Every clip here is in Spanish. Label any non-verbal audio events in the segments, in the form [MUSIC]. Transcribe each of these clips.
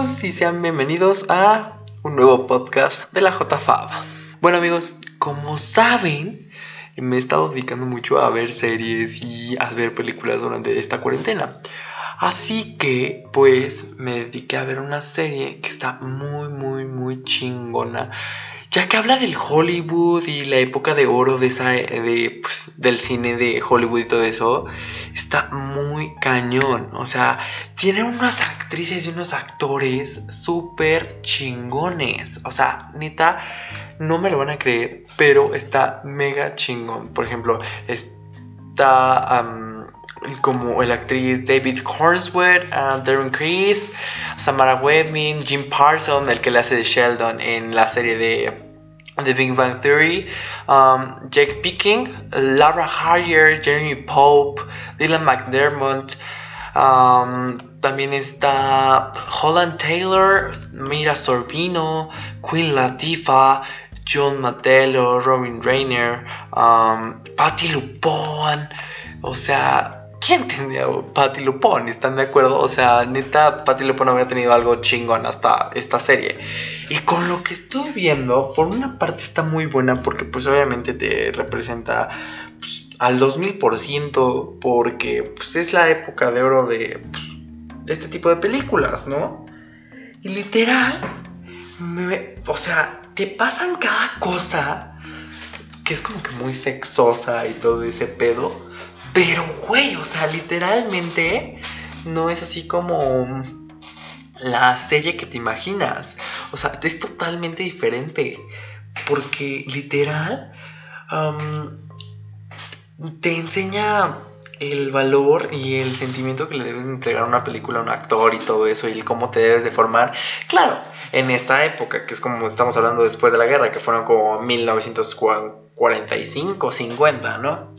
Y sean bienvenidos a un nuevo podcast de la JFAB. Bueno amigos, como saben, me he estado dedicando mucho a ver series y a ver películas durante esta cuarentena. Así que, pues, me dediqué a ver una serie que está muy, muy, muy chingona ya que habla del Hollywood y la época de oro de esa, de, pues, del cine de Hollywood y todo eso, está muy cañón. O sea, tiene unas actrices y unos actores súper chingones. O sea, neta, no me lo van a creer, pero está mega chingón. Por ejemplo, está como el actriz David Cornsworth, uh, Darren Criss, Samara Webbing, Jim Parsons, el que le hace de Sheldon en la serie de The Big Bang Theory, um, Jake Picking, Laura Harrier, Jeremy Pope, Dylan McDermott, también está Holland Taylor, Mira Sorbino, Queen Latifah, John Matello, Robin Rainer, um, Patti Lupone, o sea, ¿Quién tenía Patty Lupone? ¿Están de acuerdo? O sea, neta, Patty Lupone había tenido algo chingón hasta esta serie. Y con lo que estoy viendo, por una parte está muy buena porque pues obviamente te representa pues, al 2000% porque pues es la época de oro de, pues, este tipo de películas, ¿no? Y literal, o sea, te pasan cada cosa que es como que muy sexosa y todo ese pedo pero, güey, o sea, literalmente no es así como la serie que te imaginas. O sea, es totalmente diferente. Porque literal te enseña el valor y el sentimiento que le debes entregar a una película a un actor y todo eso y cómo te debes de formar. Claro, en esta época, que es como estamos hablando después de la guerra, que fueron como 1945, 50, ¿no?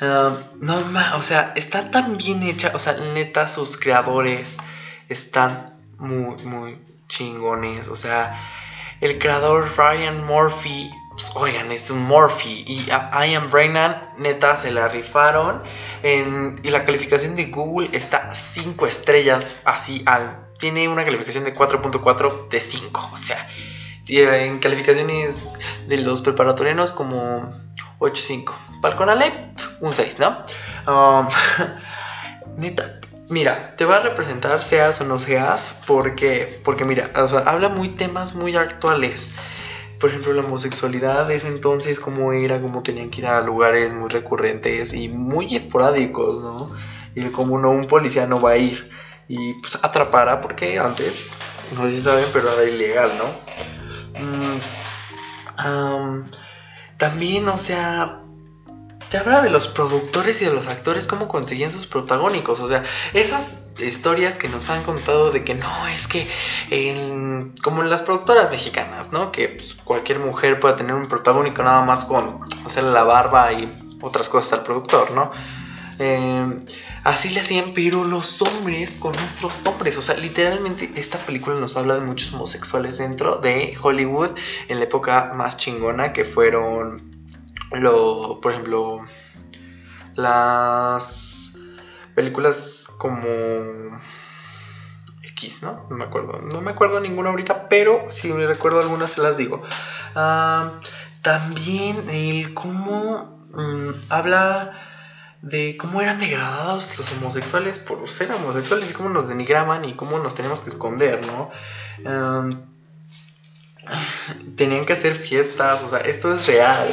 no, o sea, está tan bien hecha. O sea, neta, sus creadores están muy, muy chingones. O sea, el creador Ryan Murphy, pues, oigan, es Murphy. Y I Am Brainan, neta, se la rifaron. y la calificación de Google está 5 estrellas, así al. Tiene una calificación de 4.4 de 5. O sea, en calificaciones de los preparatorianos como 8.5. Balconale, un 6, ¿no? Um, [LAUGHS] neta, mira, te va a representar seas o no seas, porque, porque mira, habla muy temas muy actuales. Por ejemplo, la homosexualidad es entonces cómo era, cómo tenían que ir a lugares muy recurrentes y muy esporádicos, ¿no? Y como no, un policía no va a ir y pues atrapara, porque antes, no sé si saben, pero era ilegal, ¿no? Mm, también, o sea, te habla de los productores y de los actores, cómo conseguían sus protagónicos. O sea, esas historias que nos han contado de que no, es que como en las productoras mexicanas, ¿no? Que pues, cualquier mujer pueda tener un protagónico nada más con hacerle la barba y otras cosas al productor, ¿no? Em, así le hacían, pero los hombres con otros hombres. O sea, literalmente esta película nos habla de muchos homosexuales dentro de Hollywood en la época más chingona que fueron lo, por ejemplo, las películas como X, ¿no? No me acuerdo. No me acuerdo ninguna ahorita, pero si me recuerdo algunas se las digo. Ah, también el cómo mm, habla de cómo eran degradados los homosexuales por ser homosexuales y cómo nos denigraban y cómo nos teníamos que esconder, ¿no? Ah, tenían que hacer fiestas, o sea, esto es real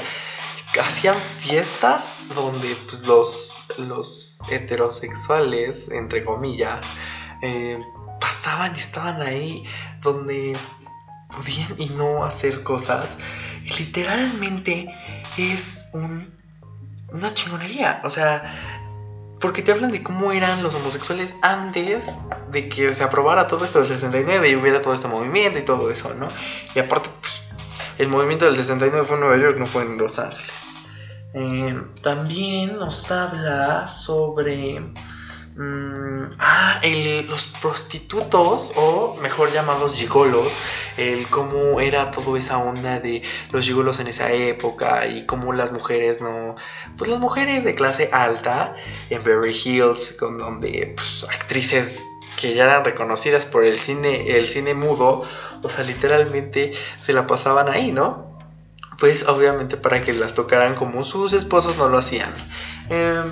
hacían fiestas donde pues, los, los heterosexuales, entre comillas, eh, pasaban y estaban ahí donde podían y no hacer cosas. literalmente es un, una chingonería. O sea, porque te hablan de cómo eran los homosexuales antes de que se aprobara todo esto del 69 y hubiera todo este movimiento y todo eso, ¿no? Y aparte, pues, el movimiento del 69 fue en Nueva York, no fue en Los Ángeles. Eh, también nos habla sobre mm, ah, los prostitutos o mejor llamados gigolos, el cómo era toda esa onda de los gigolos en esa época y cómo las mujeres no, pues las mujeres de clase alta en Beverly Hills, con donde pues, actrices que ya eran reconocidas por el cine, el cine mudo, o sea, literalmente se la pasaban ahí, ¿no? Pues obviamente para que las tocaran como sus esposos no lo hacían. Em,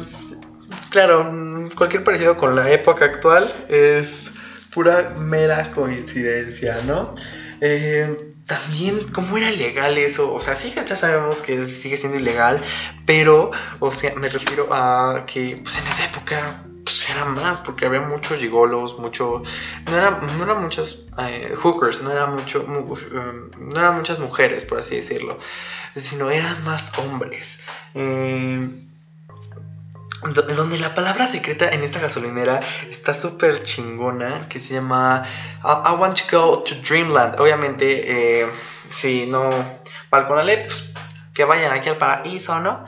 claro, cualquier parecido con la época actual es pura mera coincidencia, ¿no? Em, también, ¿cómo era ilegal eso? O sea, sí, ya sabemos que sigue siendo ilegal, pero, o sea, me refiero a que, pues en esa época pues era más, porque había muchos gigolos, mucho, no, era, no eran muchos eh, hookers, no eran, mucho, um, no eran muchas mujeres, por así decirlo, sino eran más hombres. Eh, donde la palabra secreta en esta gasolinera está súper chingona, que se llama I, want to go to Dreamland. Obviamente, eh, si no, balconale, pues que vayan aquí al paraíso, ¿no?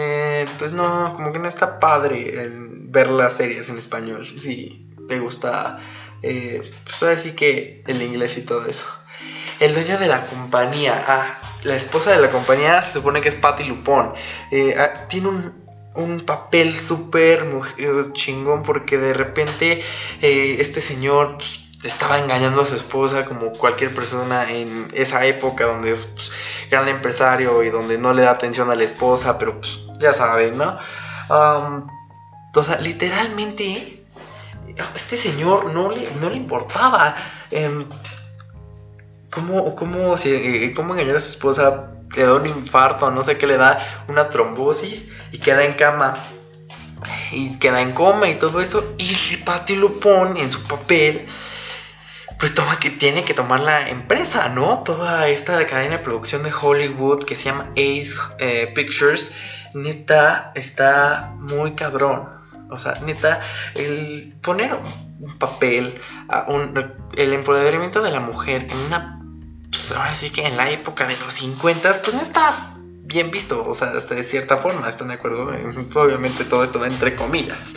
Eh, pues no, como que no está padre ver las series en español. Si te gusta, eh, pues así que el inglés y todo eso. El dueño de la compañía, ah, la esposa de la compañía se supone que es Patty Lupón. Eh, ah, tiene un, papel súper chingón porque de repente este señor pues, estaba engañando a su esposa como cualquier persona en esa época donde es pues, gran empresario y donde no le da atención a la esposa, pero pues ya saben, ¿no? o sea, literalmente, este señor no le, no le importaba em, cómo, cómo, eh, cómo engañar a su esposa, le da un infarto, no sé qué le da, una trombosis y queda en cama. Y queda en coma y todo eso. Y Patty lo pone en su papel pues toma que tiene que tomar la empresa, ¿no? Toda esta cadena de producción de Hollywood que se llama Ace eh, Pictures neta está muy cabrón. O sea, neta, el poner un papel, el empoderamiento de la mujer en una. Pues ahora sí que en la época de los 50, pues no está bien visto. O sea, hasta de cierta forma, ¿están de acuerdo? [LAUGHS] Obviamente todo esto va entre comillas.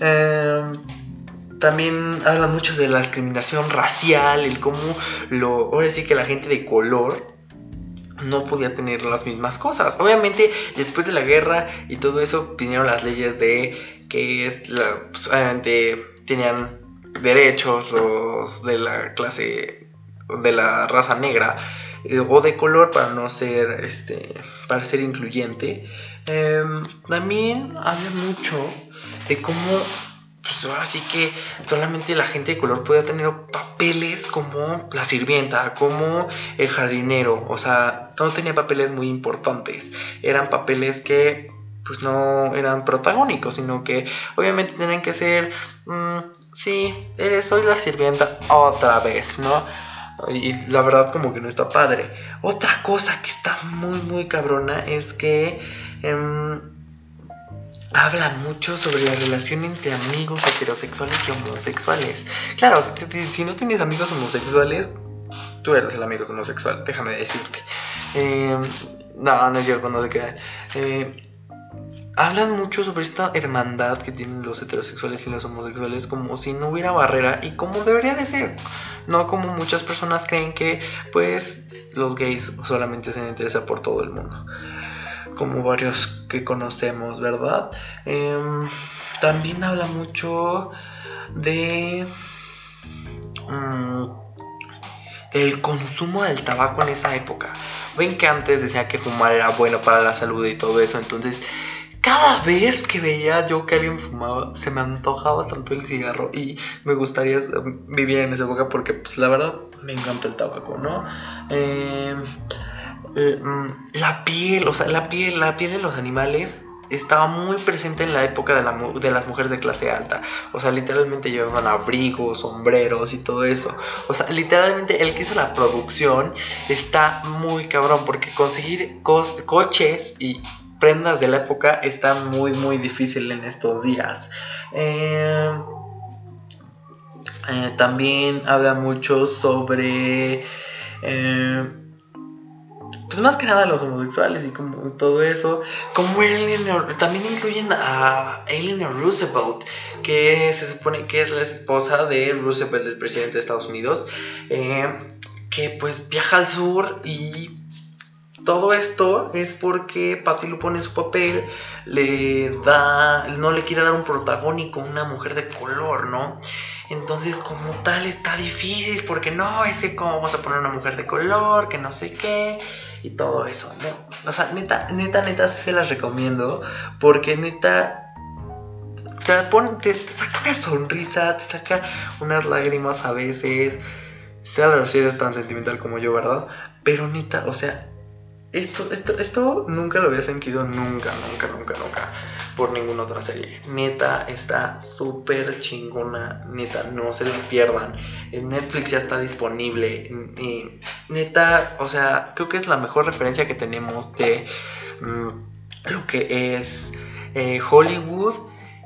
Em, también hablan mucho de la discriminación racial, el cómo lo. Ahora sí que la gente de color no podía tener las mismas cosas. Obviamente, después de la guerra y todo eso, vinieron las leyes de que es la, pues, obviamente tenían derechos los de la clase de la raza negra eh, o de color para no ser este para ser incluyente em, también había mucho de cómo pues ahora sí que solamente la gente de color podía tener papeles como la sirvienta, como el jardinero, o sea, no tenía papeles muy importantes, eran papeles que pues no eran protagónicos, sino que obviamente tenían que ser, mm, sí, eres, soy la sirvienta otra vez, ¿no? Y la verdad como que no está padre. Otra cosa que está muy, muy cabrona es que... Em, habla mucho sobre la relación entre amigos heterosexuales y homosexuales. Claro, si, no tienes amigos homosexuales, tú eres el amigo homosexual, déjame decirte. Eh, no, no es cierto, no se crea. Eh, hablan mucho sobre esta hermandad que tienen los heterosexuales y los homosexuales como si no hubiera barrera y como debería de ser. No como muchas personas creen que pues los gays solamente se interesan por todo el mundo como varios que conocemos, ¿verdad? Em, también habla mucho de mm, el consumo del tabaco en esa época. Ven que antes decía que fumar era bueno para la salud y todo eso, entonces cada vez que veía yo que alguien fumaba, se me antojaba tanto el cigarro y me gustaría vivir en esa época porque, pues, la verdad, me encanta el tabaco, ¿no? Eh, eh, la piel, o sea, la piel, la piel de los animales estaba muy presente en la época de, las mujeres de clase alta. O sea, literalmente llevaban abrigos, sombreros y todo eso. O sea, literalmente el que hizo la producción está muy cabrón porque conseguir coches y prendas de la época está muy, muy difícil en estos días. Eh, eh, también habla mucho sobre pues más que nada los homosexuales y como todo eso, como Eleanor, también incluyen a Eleanor Roosevelt, que se supone que es la esposa de Roosevelt, el presidente de Estados Unidos, eh, que pues viaja al sur y todo esto es porque Patti lo pone en su papel, le da, no le quiere dar un protagónico a una mujer de color, ¿no? Entonces, como tal, está difícil porque no, es que cómo vamos a poner una mujer de color, que no sé qué, y todo eso, ¿no? O sea, neta, neta, neta, se las recomiendo porque neta, te, pone, te, saca una sonrisa, te saca unas lágrimas a veces. Claro, si eres tan sentimental como yo, ¿verdad? Pero neta, o sea, esto, esto, esto nunca lo había sentido, nunca, nunca, nunca, nunca, por ninguna otra serie. Neta, está súper chingona, neta, no se lo pierdan. En Netflix ya está disponible. Neta, o sea, creo que es la mejor referencia que tenemos de mm, lo que es eh, Hollywood.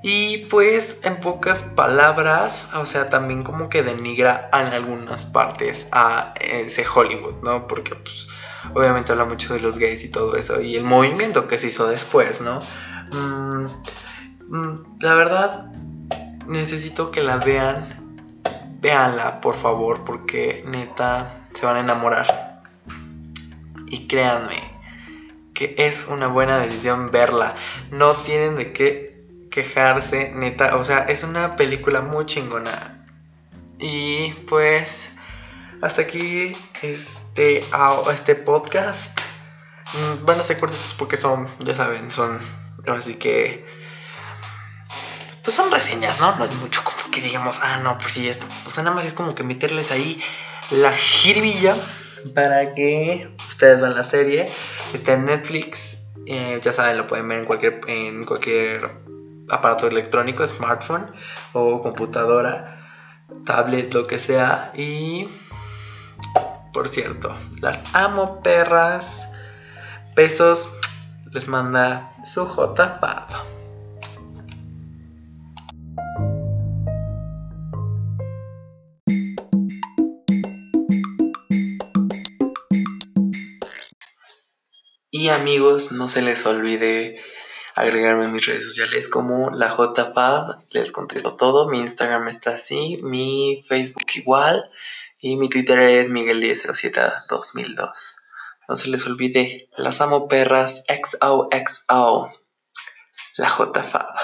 Y pues en pocas palabras, o sea, también como que denigra en algunas partes a ese Hollywood, ¿no? Porque pues obviamente habla mucho de los gays y todo eso, y el movimiento que se hizo después, ¿no? Mm, mm, la verdad, necesito que la vean, véanla, por favor, porque neta, se van a enamorar. Y créanme, que es una buena decisión verla. No tienen de qué quejarse, neta. O sea, es una película muy chingona. Y pues, hasta aquí es este, este podcast. Mm, van a ser cortitos porque son, ya saben, son. Así que. Pues son reseñas, ¿no? No es mucho como que digamos, ah, no, pues sí, esto. Pues nada más es como que meterles ahí la jiribilla para que ustedes vean la serie. Está en Netflix. Eh, ya saben, lo pueden ver en cualquier, en cualquier aparato electrónico, smartphone o computadora, tablet, lo que sea. Y por cierto. Las amo, perras. Besos. Les manda su JFab. Y amigos, no se les olvide agregarme en mis redes sociales como la JFab. Les contesto todo. Mi Instagram está así. Mi Facebook igual. Y mi Twitter es Miguel10072002. No se les olvide, las amo perras XOXO. La JFAB.